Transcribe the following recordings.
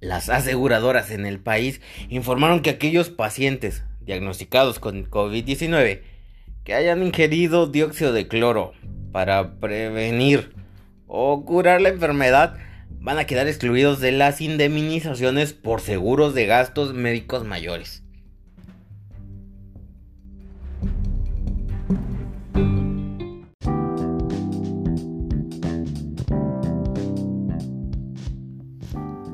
Las aseguradoras en el país informaron que aquellos pacientes diagnosticados con COVID-19 que hayan ingerido dióxido de cloro para prevenir o curar la enfermedad van a quedar excluidos de las indemnizaciones por seguros de gastos médicos mayores.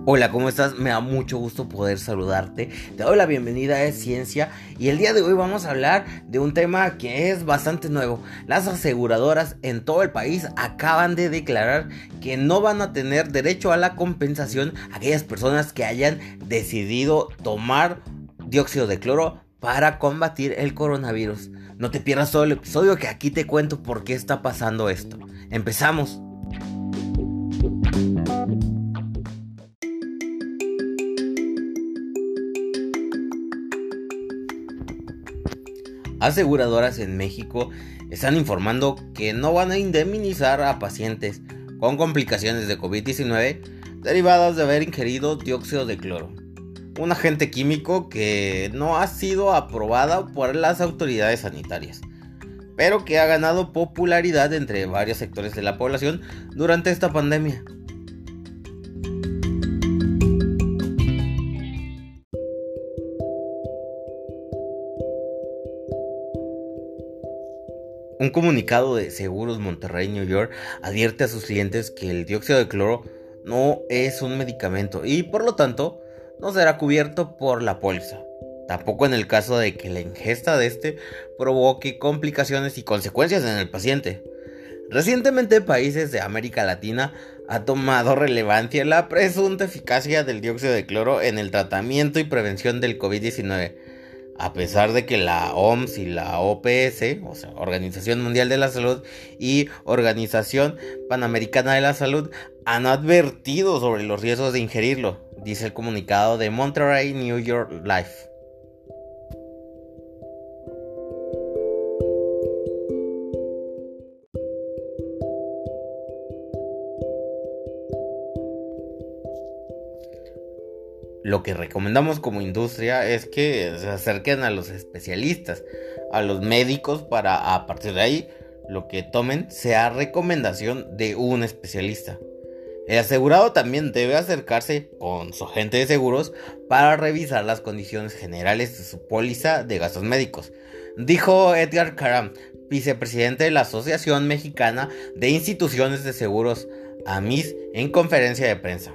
Hola, ¿cómo estás? Me da mucho gusto poder saludarte. Te doy la bienvenida a Ciencia y el día de hoy vamos a hablar de un tema que es bastante nuevo. Las aseguradoras en todo el país acaban de declarar que no van a tener derecho a la compensación aquellas personas que hayan decidido tomar dióxido de cloro para combatir el coronavirus. No te pierdas todo el episodio que aquí te cuento por qué está pasando esto. Empezamos. Aseguradoras en México están informando que no van a indemnizar a pacientes con complicaciones de COVID-19 derivadas de haber ingerido dióxido de cloro, un agente químico que no ha sido aprobado por las autoridades sanitarias, pero que ha ganado popularidad entre varios sectores de la población durante esta pandemia. Un comunicado de Seguros Monterrey, New York, advierte a sus clientes que el dióxido de cloro no es un medicamento y por lo tanto no será cubierto por la póliza. Tampoco en el caso de que la ingesta de este provoque complicaciones y consecuencias en el paciente. Recientemente países de América Latina ha tomado relevancia la presunta eficacia del dióxido de cloro en el tratamiento y prevención del COVID-19 a pesar de que la OMS y la OPS, o sea, Organización Mundial de la Salud y Organización Panamericana de la Salud, han advertido sobre los riesgos de ingerirlo, dice el comunicado de Monterrey New York Life. Lo que recomendamos como industria es que se acerquen a los especialistas, a los médicos, para a partir de ahí lo que tomen sea recomendación de un especialista. El asegurado también debe acercarse con su agente de seguros para revisar las condiciones generales de su póliza de gastos médicos, dijo Edgar Karam, vicepresidente de la Asociación Mexicana de Instituciones de Seguros, AMIS, en conferencia de prensa.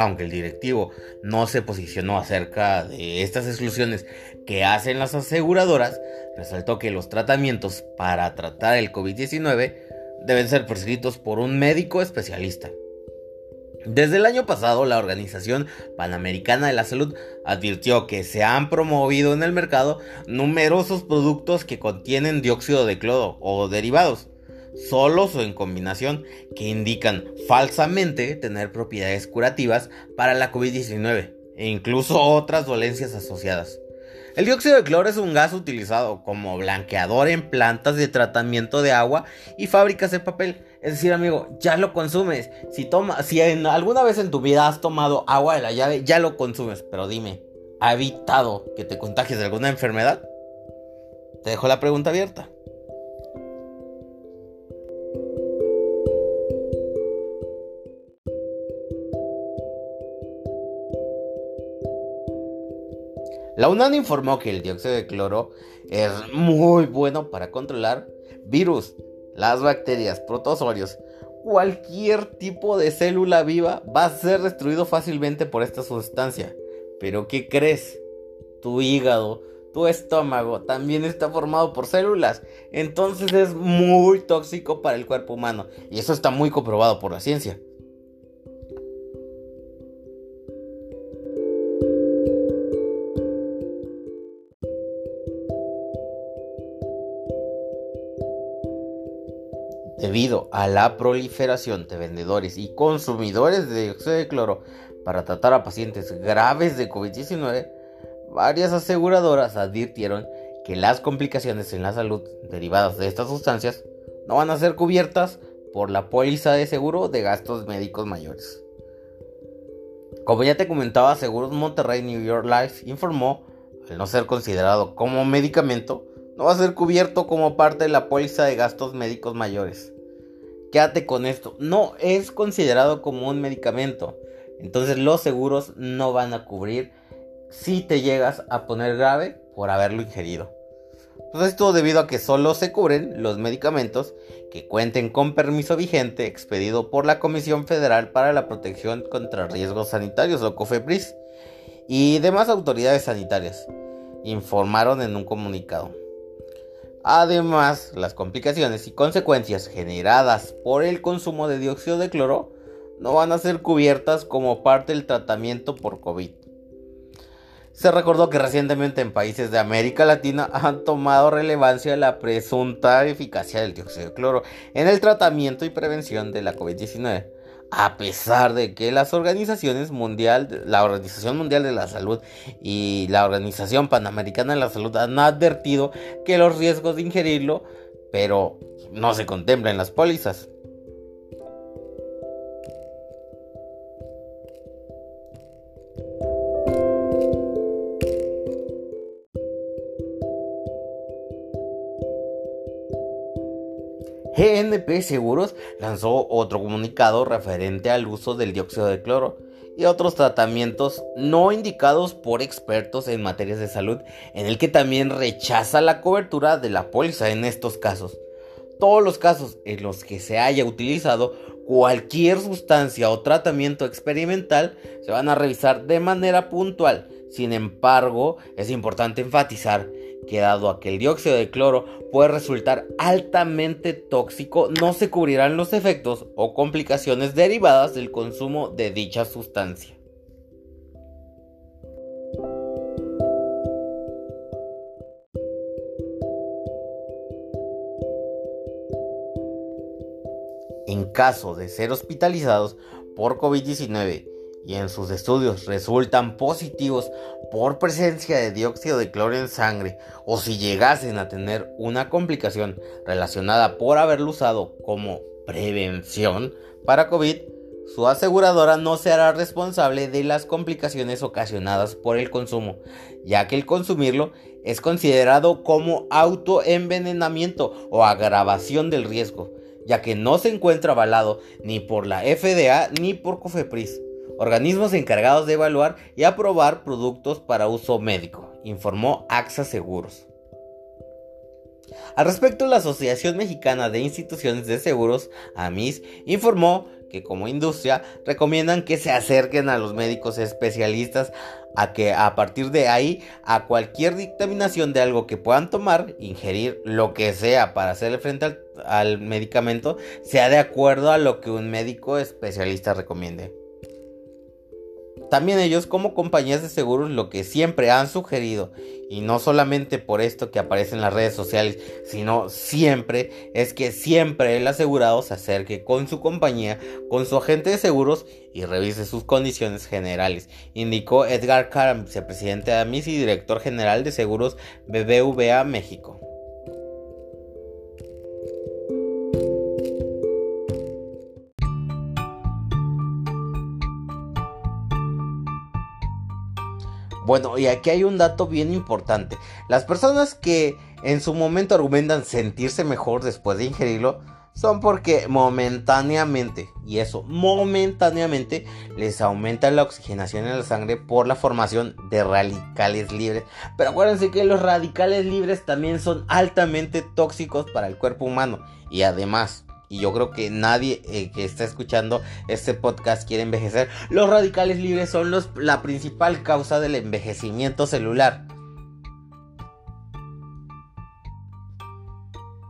Aunque el directivo no se posicionó acerca de estas exclusiones que hacen las aseguradoras, resaltó que los tratamientos para tratar el COVID-19 deben ser prescritos por un médico especialista. Desde el año pasado, la Organización Panamericana de la Salud advirtió que se han promovido en el mercado numerosos productos que contienen dióxido de cloro o derivados, solos o en combinación, que indican falsamente tener propiedades curativas para la COVID-19 e incluso otras dolencias asociadas. El dióxido de cloro es un gas utilizado como blanqueador en plantas de tratamiento de agua y fábricas de papel. Es decir, amigo, ya lo consumes. Si, toma, si alguna vez en tu vida has tomado agua de la llave, ya lo consumes. Pero dime, ¿ha evitado que te contagies de alguna enfermedad? Te dejo la pregunta abierta. La UNAM informó que el dióxido de cloro es muy bueno para controlar virus, las bacterias, protozoarios. Cualquier tipo de célula viva va a ser destruido fácilmente por esta sustancia. Pero ¿qué crees? Tu hígado, tu estómago también está formado por células. Entonces es muy tóxico para el cuerpo humano. Y eso está muy comprobado por la ciencia. Debido a la proliferación de vendedores y consumidores de dióxido de cloro para tratar a pacientes graves de COVID-19, varias aseguradoras advirtieron que las complicaciones en la salud derivadas de estas sustancias no van a ser cubiertas por la póliza de seguro de gastos médicos mayores. Como ya te comentaba, Seguros Monterrey New York Life informó, al no ser considerado como medicamento, no va a ser cubierto como parte de la póliza de gastos médicos mayores. Quédate con esto, no es considerado como un medicamento, entonces los seguros no van a cubrir si te llegas a poner grave por haberlo ingerido. Pues esto debido a que solo se cubren los medicamentos que cuenten con permiso vigente expedido por la Comisión Federal para la Protección contra Riesgos Sanitarios o COFEPRIS y demás autoridades sanitarias, informaron en un comunicado. Además, las complicaciones y consecuencias generadas por el consumo de dióxido de cloro no van a ser cubiertas como parte del tratamiento por COVID. Se recordó que recientemente en países de América Latina han tomado relevancia la presunta eficacia del dióxido de cloro en el tratamiento y prevención de la COVID-19, a pesar de que las organizaciones mundial, la Organización Mundial de la Salud y la Organización Panamericana de la Salud han advertido que los riesgos de ingerirlo, pero no se contemplan en las pólizas. GNP Seguros lanzó otro comunicado referente al uso del dióxido de cloro y otros tratamientos no indicados por expertos en materias de salud, en el que también rechaza la cobertura de la póliza en estos casos. Todos los casos en los que se haya utilizado cualquier sustancia o tratamiento experimental se van a revisar de manera puntual. Sin embargo, es importante enfatizar que dado a que el dióxido de cloro puede resultar altamente tóxico, no se cubrirán los efectos o complicaciones derivadas del consumo de dicha sustancia. En caso de ser hospitalizados por COVID-19 y en sus estudios resultan positivos por presencia de dióxido de cloro en sangre o si llegasen a tener una complicación relacionada por haberlo usado como prevención para COVID, su aseguradora no se hará responsable de las complicaciones ocasionadas por el consumo, ya que el consumirlo es considerado como autoenvenenamiento o agravación del riesgo, ya que no se encuentra avalado ni por la FDA ni por COFEPRIS organismos encargados de evaluar y aprobar productos para uso médico, informó AXA Seguros. Al respecto, la Asociación Mexicana de Instituciones de Seguros, AMIS, informó que como industria recomiendan que se acerquen a los médicos especialistas a que a partir de ahí a cualquier dictaminación de algo que puedan tomar, ingerir lo que sea para hacerle frente al, al medicamento, sea de acuerdo a lo que un médico especialista recomiende. También ellos como compañías de seguros lo que siempre han sugerido, y no solamente por esto que aparece en las redes sociales, sino siempre es que siempre el asegurado se acerque con su compañía, con su agente de seguros y revise sus condiciones generales, indicó Edgar Karam, vicepresidente de AMIS y director general de seguros BBVA México. Bueno, y aquí hay un dato bien importante. Las personas que en su momento argumentan sentirse mejor después de ingerirlo son porque momentáneamente, y eso momentáneamente, les aumenta la oxigenación en la sangre por la formación de radicales libres. Pero acuérdense que los radicales libres también son altamente tóxicos para el cuerpo humano. Y además, y yo creo que nadie eh, que está escuchando este podcast quiere envejecer, los radicales libres son los, la principal causa del envejecimiento celular.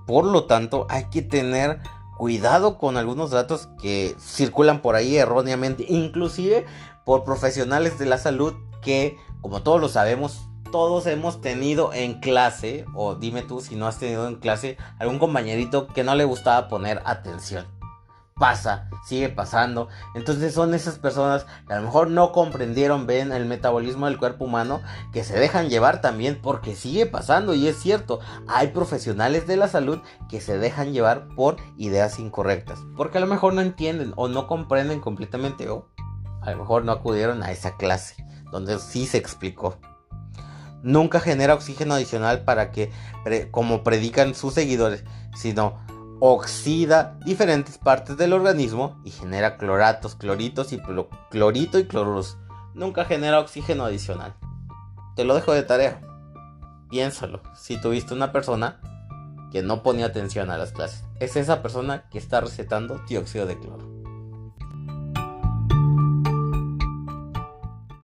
Por lo tanto, hay que tener cuidado con algunos datos que circulan por ahí erróneamente, inclusive por profesionales de la salud que, como todos lo sabemos, todos hemos tenido en clase, o dime tú si no has tenido en clase, algún compañerito que no le gustaba poner atención. pasa, sigue pasando. Entonces son esas personas que a lo mejor no comprendieron, ven el metabolismo del cuerpo humano, que se dejan llevar también porque sigue pasando y es cierto, hay profesionales de la salud que se dejan llevar por ideas incorrectas, porque a lo mejor no entienden o no comprenden completamente o a lo mejor no acudieron a esa clase donde sí se explicó. Nunca genera oxígeno adicional para que, como predican sus seguidores, sino oxida diferentes partes del organismo y genera cloratos, cloritos y clorito y cloruros. Nunca genera oxígeno adicional. Te lo dejo de tarea. Piénsalo. Si tuviste una persona que no ponía atención a las clases, es esa persona que está recetando dióxido de cloro.